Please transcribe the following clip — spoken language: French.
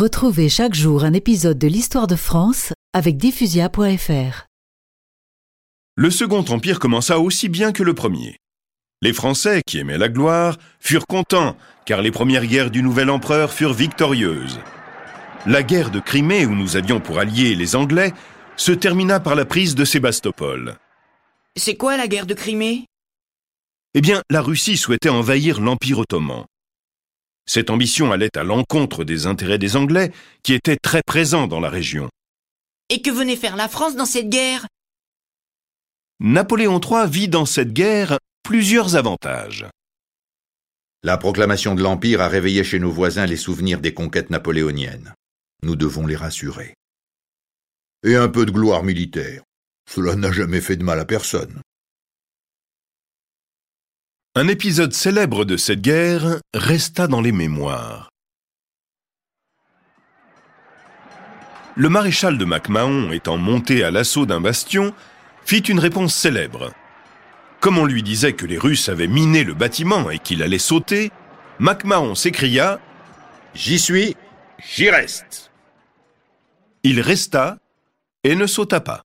Retrouvez chaque jour un épisode de l'histoire de France avec diffusia.fr. Le Second Empire commença aussi bien que le premier. Les Français, qui aimaient la gloire, furent contents, car les premières guerres du nouvel empereur furent victorieuses. La guerre de Crimée, où nous avions pour alliés les Anglais, se termina par la prise de Sébastopol. C'est quoi la guerre de Crimée? Eh bien, la Russie souhaitait envahir l'Empire ottoman. Cette ambition allait à l'encontre des intérêts des Anglais, qui étaient très présents dans la région. Et que venait faire la France dans cette guerre? Napoléon III vit dans cette guerre plusieurs avantages. La proclamation de l'Empire a réveillé chez nos voisins les souvenirs des conquêtes napoléoniennes. Nous devons les rassurer. Et un peu de gloire militaire. Cela n'a jamais fait de mal à personne. Un épisode célèbre de cette guerre resta dans les mémoires. Le maréchal de MacMahon, étant monté à l'assaut d'un bastion, fit une réponse célèbre. Comme on lui disait que les Russes avaient miné le bâtiment et qu'il allait sauter, MacMahon s'écria J'y suis, j'y reste. Il resta et ne sauta pas.